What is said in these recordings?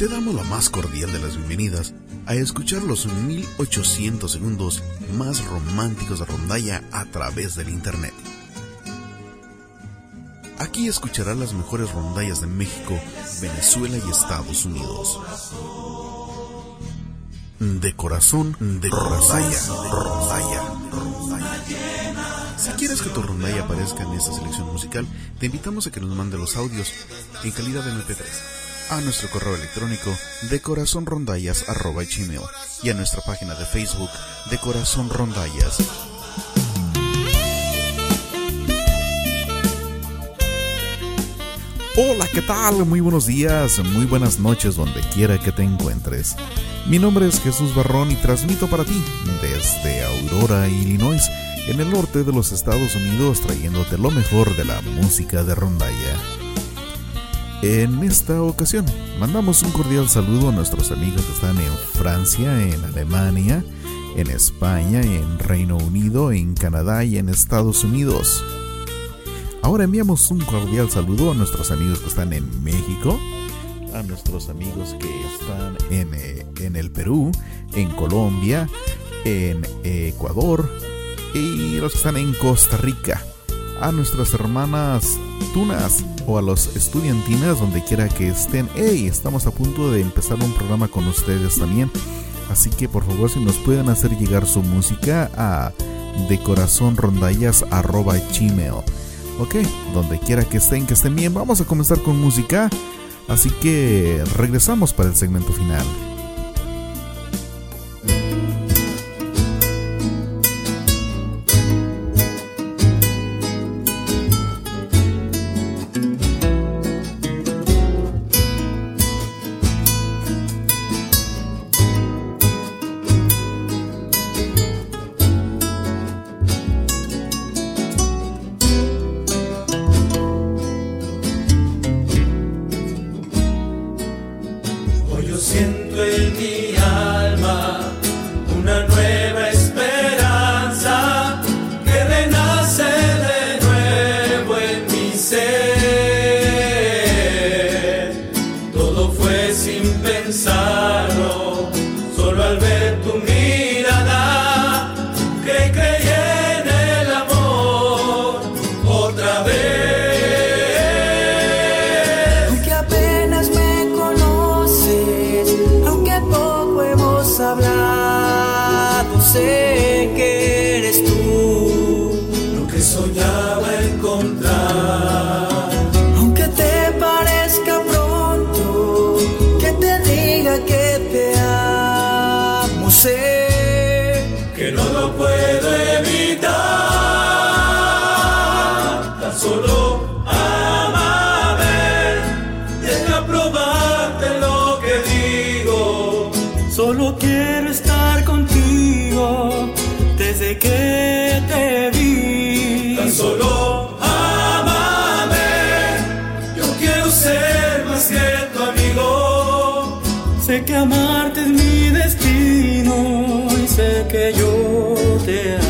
te damos la más cordial de las bienvenidas a escuchar los 1800 segundos más románticos de rondalla a través del Internet. Aquí escucharás las mejores rondallas de México, Venezuela y Estados Unidos. De corazón, de rondalla, rondalla, rondalla. Si quieres que tu rondalla aparezca en esta selección musical, te invitamos a que nos mande los audios en calidad de MP3 a nuestro correo electrónico de corazonrondallas.gmail y a nuestra página de Facebook de Corazón Rondallas. Hola, ¿qué tal? Muy buenos días, muy buenas noches donde quiera que te encuentres. Mi nombre es Jesús Barrón y transmito para ti desde Aurora, Illinois, en el norte de los Estados Unidos, trayéndote lo mejor de la música de rondalla. En esta ocasión, mandamos un cordial saludo a nuestros amigos que están en Francia, en Alemania, en España, en Reino Unido, en Canadá y en Estados Unidos. Ahora enviamos un cordial saludo a nuestros amigos que están en México, a nuestros amigos que están en, eh, en el Perú, en Colombia, en Ecuador y los que están en Costa Rica, a nuestras hermanas tunas o a los estudiantinas donde quiera que estén. Hey, estamos a punto de empezar un programa con ustedes también. Así que por favor si nos pueden hacer llegar su música a decorazonrondallas.gmail. Ok, donde quiera que estén, que estén bien. Vamos a comenzar con música. Así que regresamos para el segmento final. Que yo te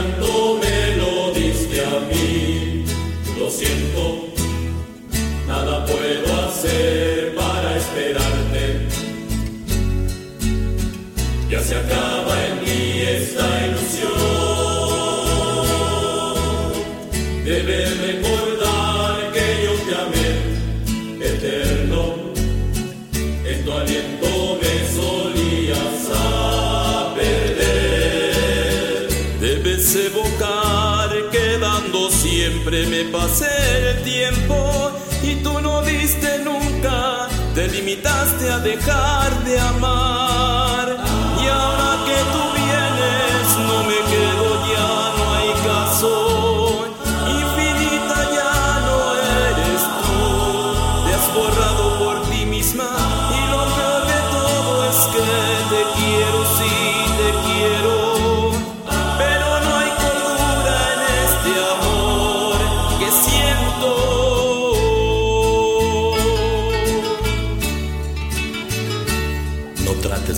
santo me lo diste a mí, lo siento. hacer el tiempo y tú no diste nunca, te limitaste a dejar de amar.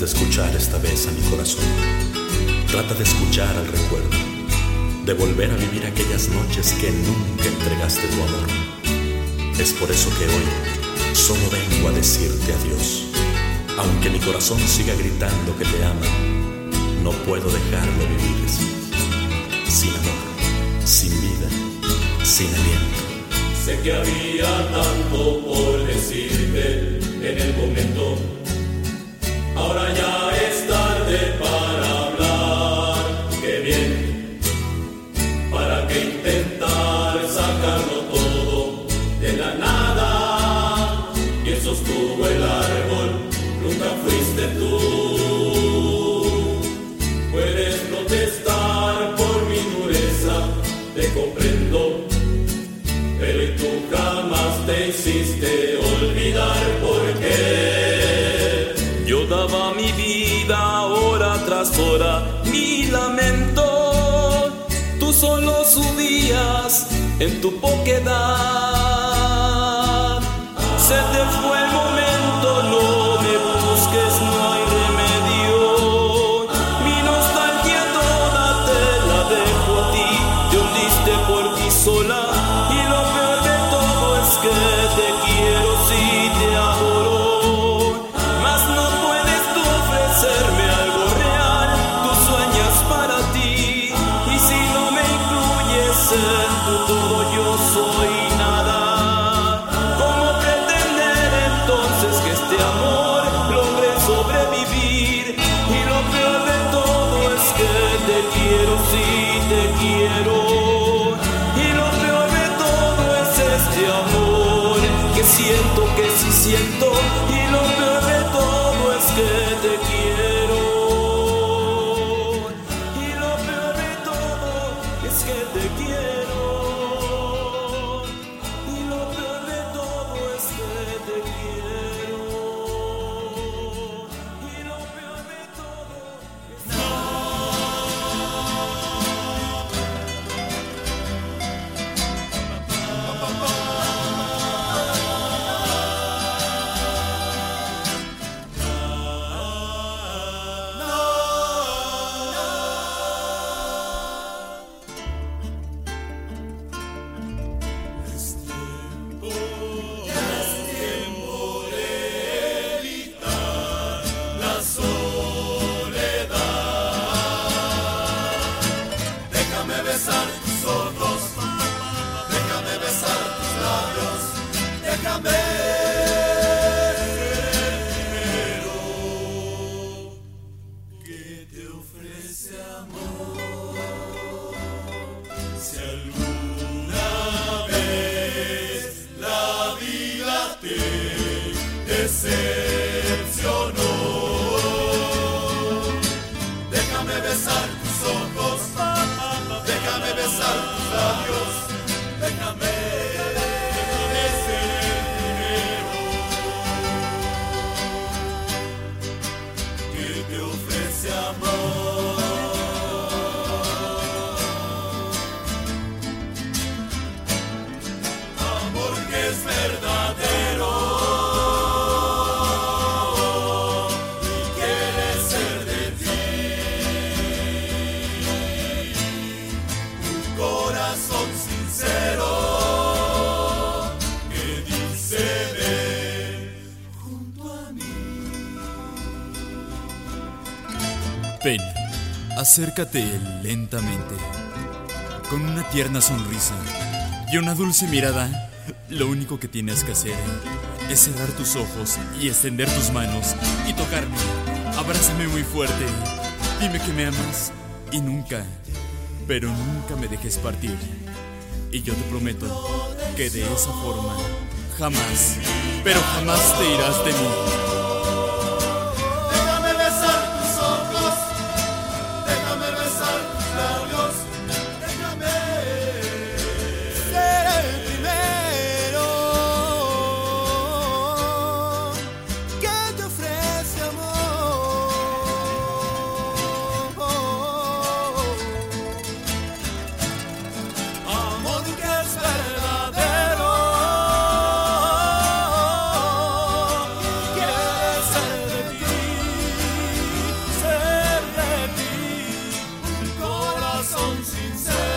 de escuchar esta vez a mi corazón. Trata de escuchar al recuerdo, de volver a vivir aquellas noches que nunca entregaste tu amor. Es por eso que hoy solo vengo a decirte adiós. Aunque mi corazón siga gritando que te ama, no puedo dejarlo vivir sin amor, sin vida, sin aliento. Sé que había tanto por decirte en el momento Ahora ya es tarde para hablar. Qué bien. ¿Para qué intentar sacarlo todo de la nada? Quien sostuvo el árbol nunca fuiste tú. Puedes protestar por mi dureza, te comprendo, pero y tú jamás te hiciste olvidar. en tu poquedad. que sí siento y lo peor de todo es que te quiero. Ven, acércate lentamente. Con una tierna sonrisa y una dulce mirada, lo único que tienes que hacer es cerrar tus ojos y extender tus manos y tocarme. Abrázame muy fuerte. Dime que me amas y nunca, pero nunca me dejes partir. Y yo te prometo que de esa forma jamás, pero jamás te irás de mí. Vale la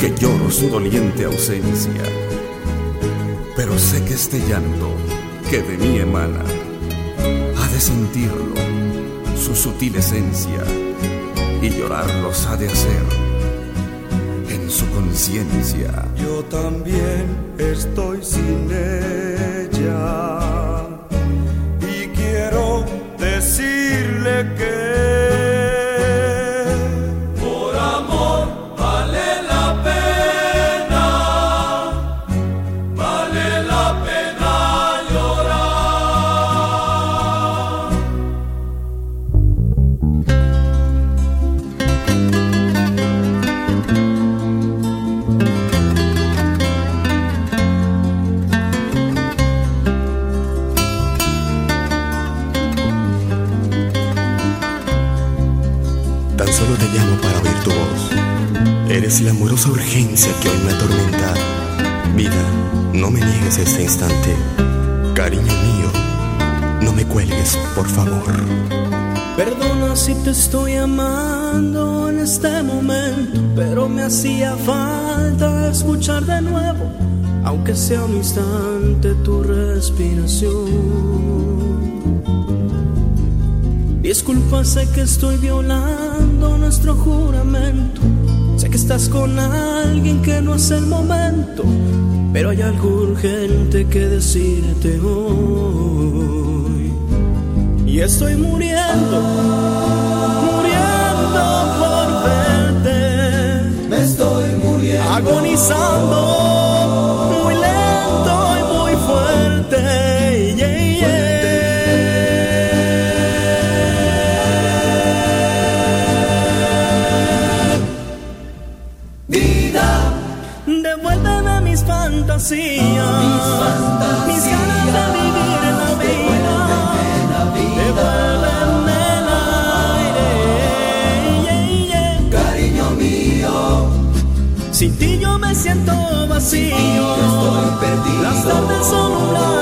que lloro su doliente ausencia. Pero sé que este llanto que de mí emana ha de sentirlo, su sutil esencia, y llorarlos ha de hacer en su conciencia. Yo también estoy sin ella urgencia que hoy me atormenta. Vida, no me niegues este instante. Cariño mío, no me cuelgues, por favor. Perdona si te estoy amando en este momento, pero me hacía falta escuchar de nuevo, aunque sea un instante, tu respiración. Disculpa, sé que estoy violando nuestro juramento Sé que estás con alguien que no es el momento, pero hay algo urgente que decirte hoy. Y estoy muriendo, muriendo por verte. Me estoy muriendo. Agonizando, muy lento fantasías, mis ganas de vivir en la vida, devuélveme el aire, cariño mío. Sin ti yo me siento vacío, estoy perdido. Las tardes son un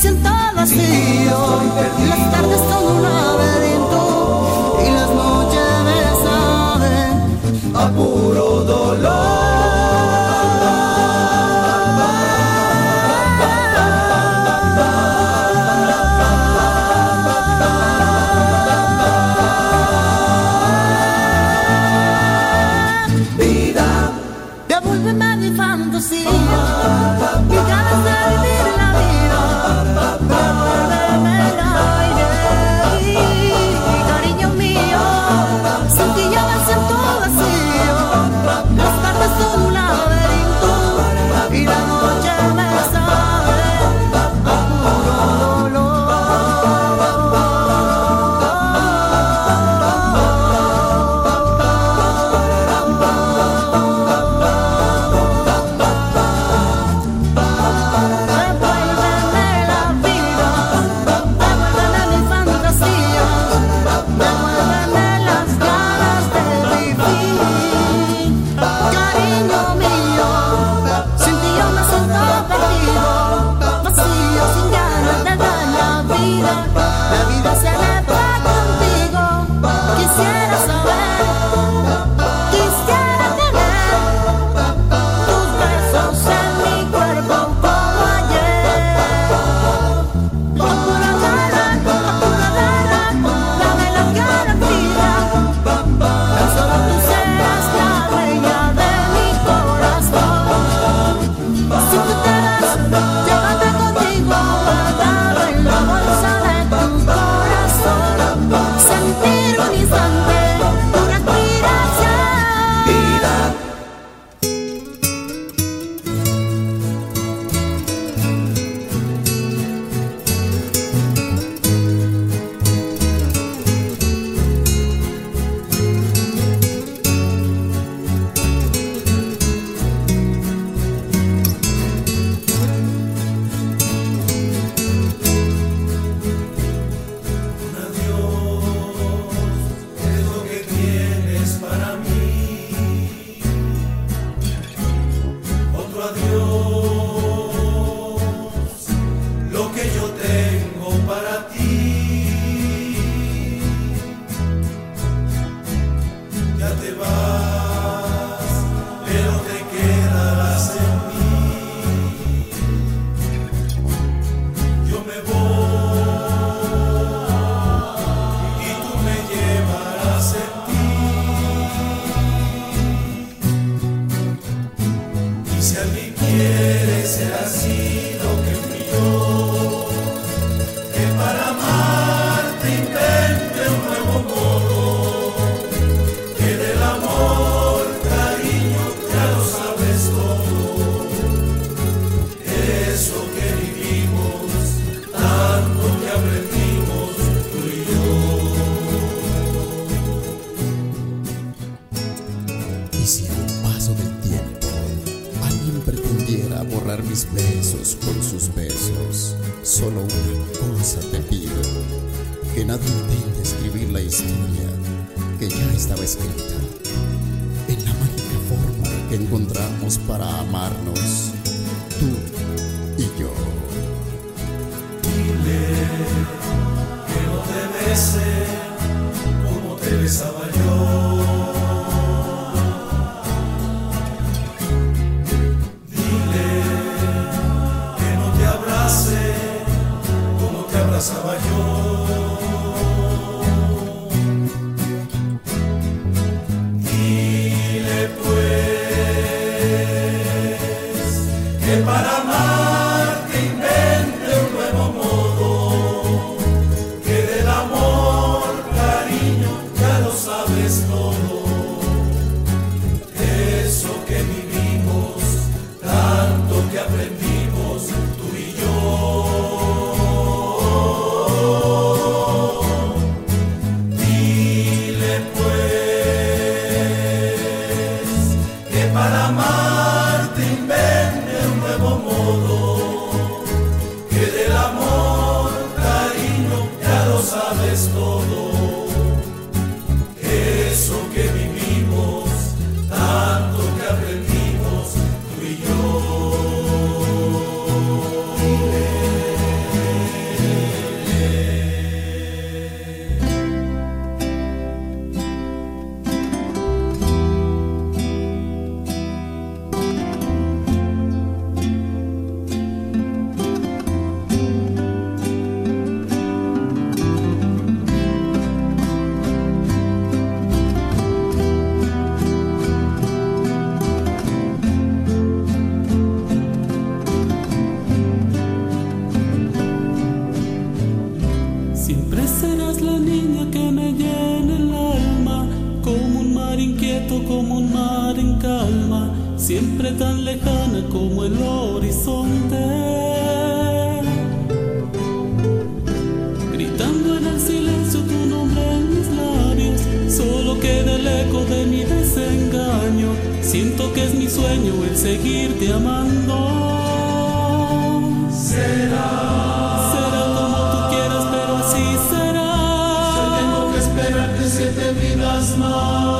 sentar. Esa mi small.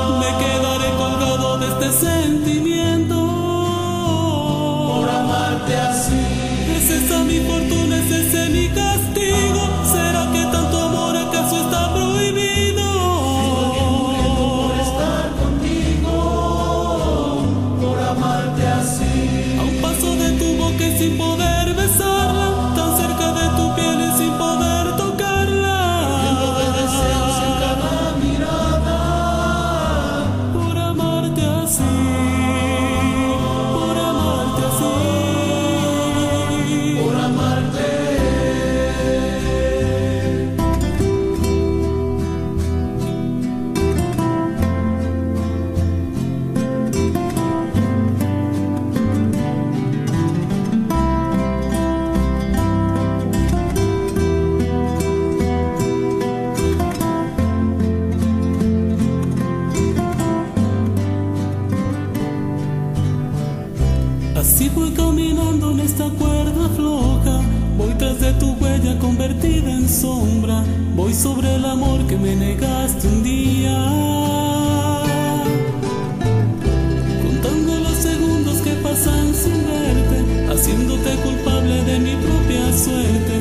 voy caminando en esta cuerda floja, voy tras de tu huella convertida en sombra, voy sobre el amor que me negaste un día. Contando los segundos que pasan sin verte, haciéndote culpable de mi propia suerte.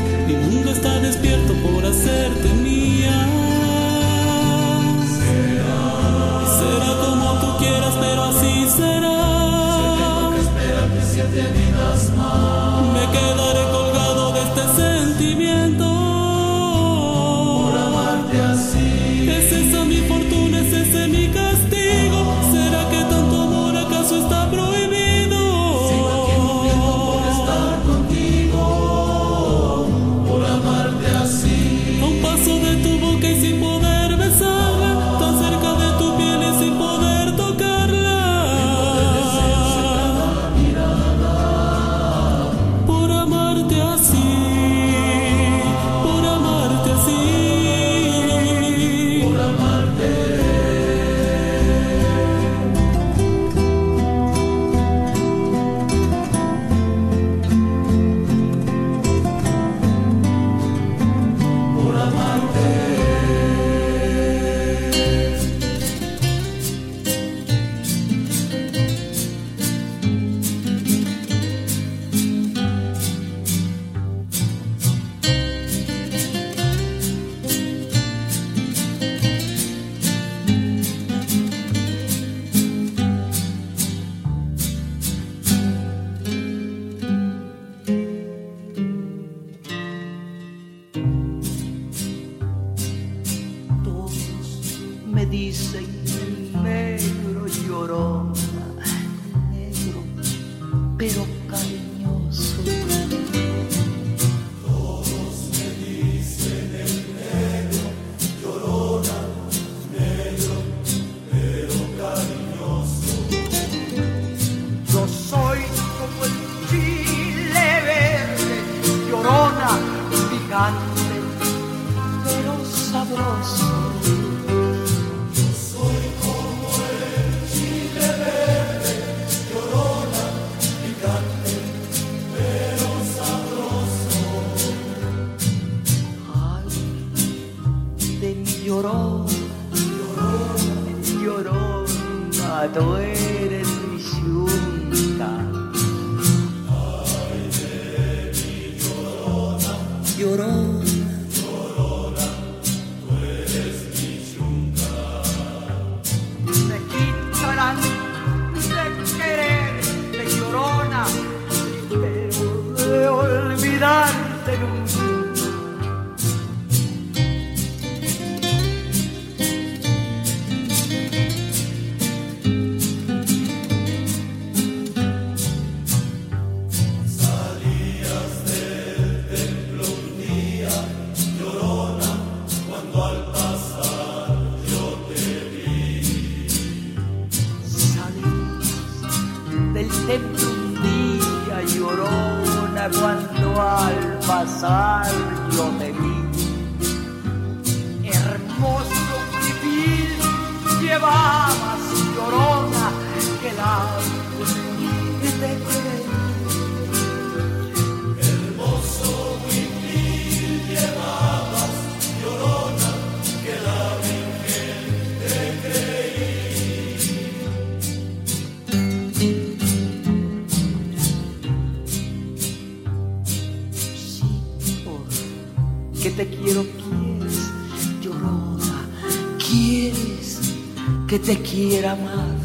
que te quiera más.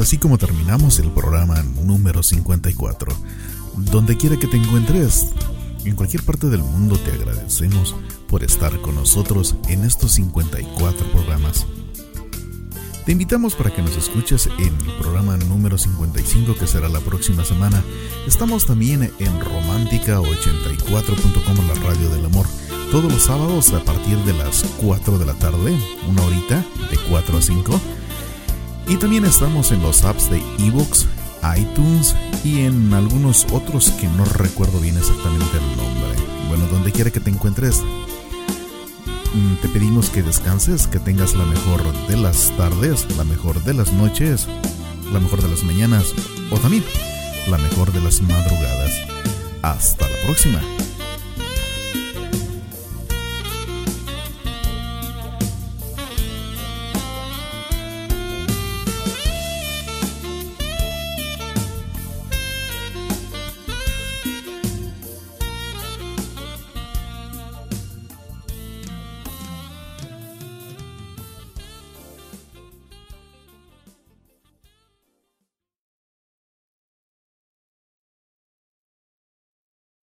así como terminamos el programa número 54. Donde quiera que te encuentres, en cualquier parte del mundo te agradecemos por estar con nosotros en estos 54 programas. Te invitamos para que nos escuches en el programa número 55 que será la próxima semana. Estamos también en romántica84.com, la radio del amor, todos los sábados a partir de las 4 de la tarde, una horita de 4 a 5 y también estamos en los apps de Evox, iTunes y en algunos otros que no recuerdo bien exactamente el nombre. Bueno, donde quiera que te encuentres, Mm, te pedimos que descanses, que tengas la mejor de las tardes, la mejor de las noches, la mejor de las mañanas o también la mejor de las madrugadas. Hasta la próxima.